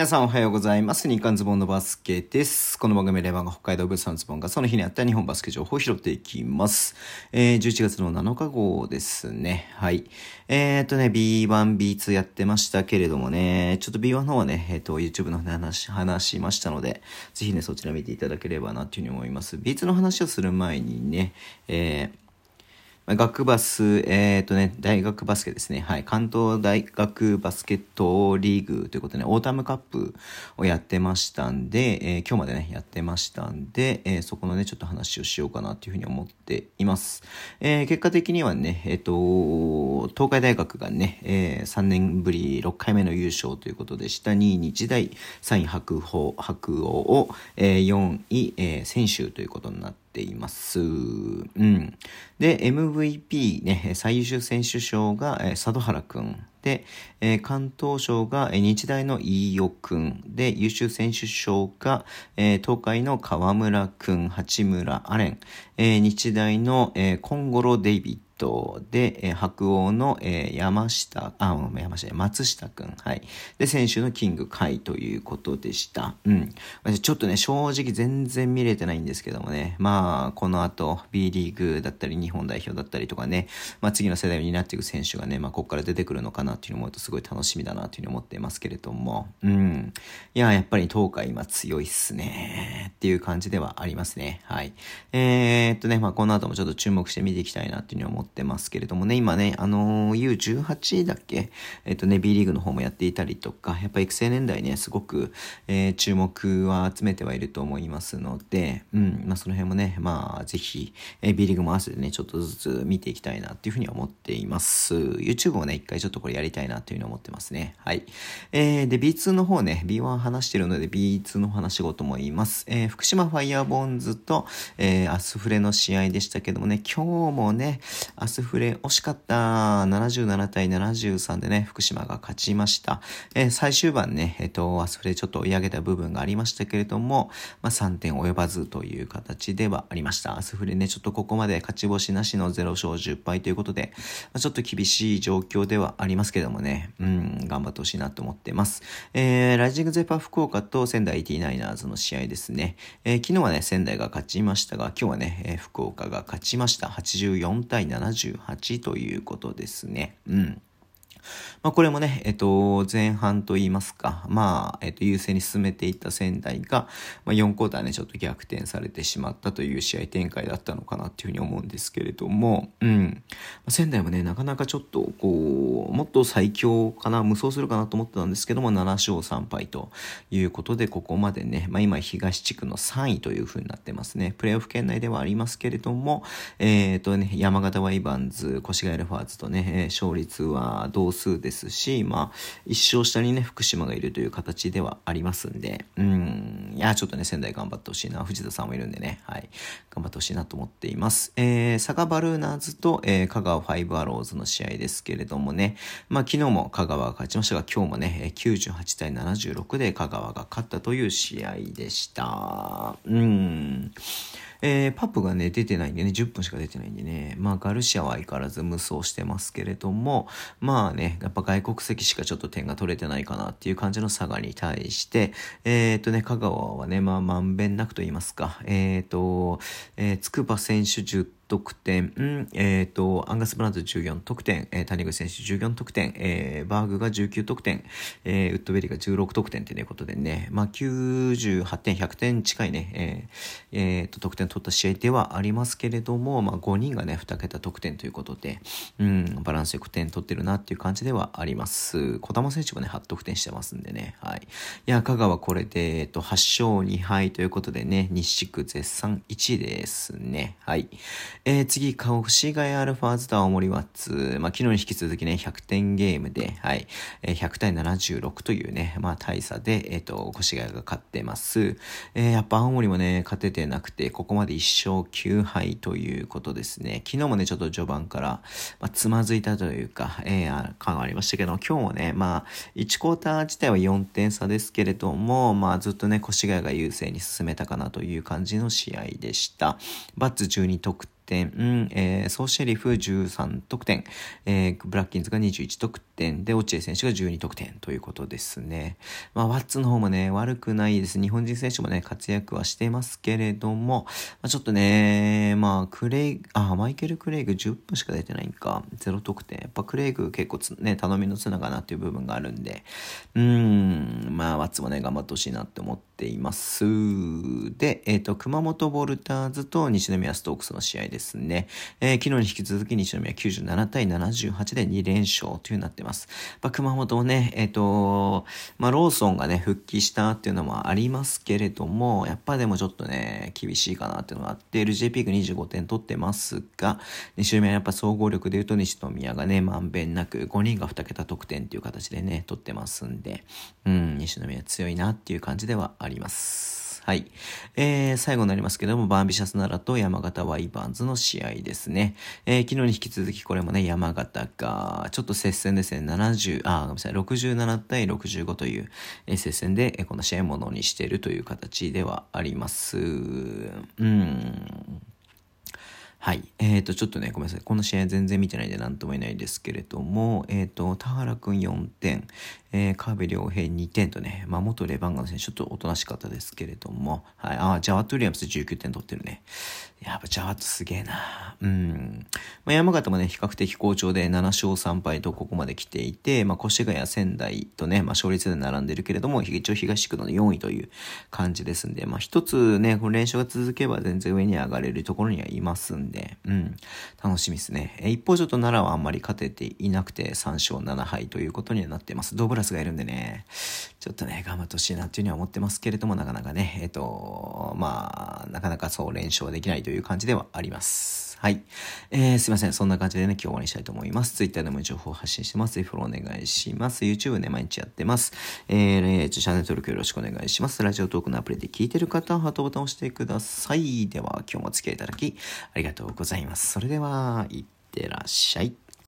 皆さんおはようございます。日刊ズボンのバスケです。この番組レバンガ北海道ブースターズボンがその日にあった日本バスケ情報を拾っていきます。えー、11月の7日号ですね。はい。えー、っとね、B1、B2 やってましたけれどもね、ちょっと B1 の方はね、えー、っと、YouTube の話、話しましたので、ぜひね、そちら見ていただければなというふうに思います。B2 の話をする前にね、えー、学バス、えっ、ー、とね、大学バスケですね。はい。関東大学バスケットリーグということでね、オータムカップをやってましたんで、えー、今日までね、やってましたんで、えー、そこのね、ちょっと話をしようかなというふうに思っています。え結果的にはね、えっ、と、東海大学がね、え3年ぶり6回目の優勝ということでした。2位日大、3位白鵬、白鸚を、え4位、え選手ということになってています。うん。で、MVP ね、最優秀選手賞が、えー、佐渡原くん。で、えー、関東賞が、えー、日大の飯尾くん。で、優秀選手賞が、えー、東海の河村くん、八村アレン。えー、日大の、えー、コンゴロデイビッド。トで、えー、白鸚の、えー、山下、あ、山下、松下くん。はい。で、選手のキングカイということでした。うん。ちょっとね、正直全然見れてないんですけどもね。まあ、この後、B リーグだったり、日本代表だったりとかね、まあ次の世代になっていく選手がね、まあここから出てくるのかなっていうのを思うとすごい楽しみだなというふうに思っていますけれども。うん。いや、やっぱり東海今強いっすね。っていう感じではありますね。はい。えー、っとね、まあこの後もちょっと注目して見ていきたいなっていうふうに思ってってますけれどもね、今ね、あのー、U18 だっけ？えっ、とね、B リーグの方もやっていたりとか、やっぱ育成年代ね、すごく、えー、注目は集めてはいると思いますので、うん、まあその辺もね、まあぜひ、えー、B リーグも合わせてね、ちょっとずつ見ていきたいなっていうふうに思っています。YouTube をね、一回ちょっとこれやりたいなっていうふうに思ってますね。はい。えー、で、B2 の方ね、B1 話してるので B2 の話ごとも言います。えー、福島ファイヤーボンズと、えー、アスフレの試合でしたけどもね、今日もね、アスフレ惜しかった。77対73でね、福島が勝ちました。えー、最終盤ね、えっ、ー、と、アスフレちょっと追い上げた部分がありましたけれども、まあ、3点及ばずという形ではありました。アスフレね、ちょっとここまで勝ち星なしの0勝10敗ということで、まあ、ちょっと厳しい状況ではありますけどもね、うん、頑張ってほしいなと思ってます。えー、ライジングゼパ福岡と仙台 89ers の試合ですね。えー、昨日はね、仙台が勝ちましたが、今日はね、えー、福岡が勝ちました。84対7 78ということですね。うん。まあ、これもね、えっと、前半と言いますか、まあ、えっと、優勢に進めていった仙台が、まあ、4クォーターね、ちょっと逆転されてしまったという試合展開だったのかなっていうふうに思うんですけれども、うん。仙台もね、なかなかちょっと、こう、もっと最強かな、無双するかなと思ってたんですけども、7勝3敗ということで、ここまでね、まあ、今、東地区の3位というふうになってますね。プレイオフ圏内ではありますけれども、えっ、ー、とね、山形ワイバンズ、越谷レファーズとね、勝率は同数でですし、まあ、一勝下にね、福島がいるという形ではありますんで、うん、いや、ちょっとね、仙台頑張ってほしいな。藤田さんもいるんでね、はい、頑張ってほしいなと思っています。えー、佐賀バルーナーズと、えー、香川ファイブアローズの試合ですけれどもね、まあ、昨日も香川が勝ちましたが、今日もね、98対76で香川が勝ったという試合でした。うん。えー、パプがね、出てないんでね、10分しか出てないんでね、まあ、ガルシアは相変わらず無双してますけれども、まあね、やっぱ外国籍しかちょっと点が取れてないかなっていう感じの佐賀に対して、えっ、とね、香川はね、まあ、まんべんなくと言いますか、えっ、と、えー、筑波選手10得点、えっ、ー、と、アンガス・ブランド14得点、えー、谷口選手14得点、えー、バーグが19得点、えー、ウッドベリーが16得点ということでね、まあ、98点、100点近いね、えー、えー、と、得点取った試合ではありますけれども、まあ、5人がね、2桁得点ということで、うん、バランスよく点取ってるなっていう感じではあります。小玉選手もね、8得点してますんでね、はい。いや、香川これで、えっ、と、8勝2敗ということでね、西地区絶賛1位ですね、はい。えー、次、川越谷アルファーズと青森ワッツ。まあ、昨日に引き続きね、100点ゲームで、はい、えー、100対76というね、まあ、大差で、えっ、ー、と、越谷が勝ってます。えー、やっぱ青森もね、勝ててなくて、ここまで1勝9敗ということですね。昨日もね、ちょっと序盤から、まあ、つまずいたというか、えー、感がありましたけど、今日もね、まあ、1クォーター自体は4点差ですけれども、まあ、ずっとね、越谷が優勢に進めたかな、という感じの試合でした。バッツ中に得点、えー、ソーシェリフ13得点、えー、ブラッキンズが21得点で、落合選手が12得点ということですね。まあ、ワッツの方もね、悪くないです。日本人選手もね、活躍はしてますけれども、まあ、ちょっとね、まあ、クレイ、あ、マイケル・クレイグ10分しか出てないんか、0得点。やっぱクレイグ結構ね、頼みの綱かなっていう部分があるんで、うん、まあ、ワッツもね、頑張ってほしいなって思っています。で、えっ、ー、と、熊本ボルターズと西宮ストークスの試合ですですね。えー、昨日に引き続き西宮97対78で2連勝というになってます。まあ、熊本ね、えっ、ー、と、まあ、ローソンがね、復帰したっていうのもありますけれども、やっぱでもちょっとね、厳しいかなっていうのがあって、LJP が25点取ってますが、西宮やっぱ総合力で言うと西宮がね、まんべんなく5人が2桁得点っていう形でね、取ってますんで、うん、西宮強いなっていう感じではあります。はい。えー、最後になりますけども、バンビシャス奈良と山形ワイバーンズの試合ですね。えー、昨日に引き続きこれもね、山形が、ちょっと接戦ですね、70、あ、ごめんなさい、67対65という、えー、接戦で、えー、この試合ものにしているという形ではあります。うん。はい。えっ、ー、と、ちょっとね、ごめんなさい。この試合全然見てないんで何とも言えないですけれども、えっ、ー、と、田原くん4点、えー、川辺良平2点とね、まあ、元レバンガの選手、ちょっとおとなしかったですけれども、はい。あ、ジャワット・ウィリアムス19点取ってるね。やっぱジャワットすげえな。うん。まあ、山形もね、比較的好調で7勝3敗とここまで来ていて、まあ、越谷仙台とね、まあ、勝率で並んでるけれども、一応東区の4位という感じですんで、まあ、一つね、この連勝が続けば全然上に上がれるところにはいますんで、でうん。楽しみですね。え一方ちょっと奈良はあんまり勝てていなくて3勝7敗ということになっています。ドブラスがいるんでね、ちょっとね、頑張ってほしいなっていうふうには思ってますけれども、なかなかね、えっ、と、まあ、なかなかそう連勝はできないという感じではあります。はい。えー、すいません。そんな感じでね、今日終わりにしたいと思います。Twitter でも情報を発信してます。ぜひフォローお願いします。YouTube ね、毎日やってます。えー、チャンネル登録よろしくお願いします。ラジオトークのアプリで聞いてる方はハートボタンを押してください。では、今日もお付き合いいただき、ありがとうございます。それでは、いってらっしゃい。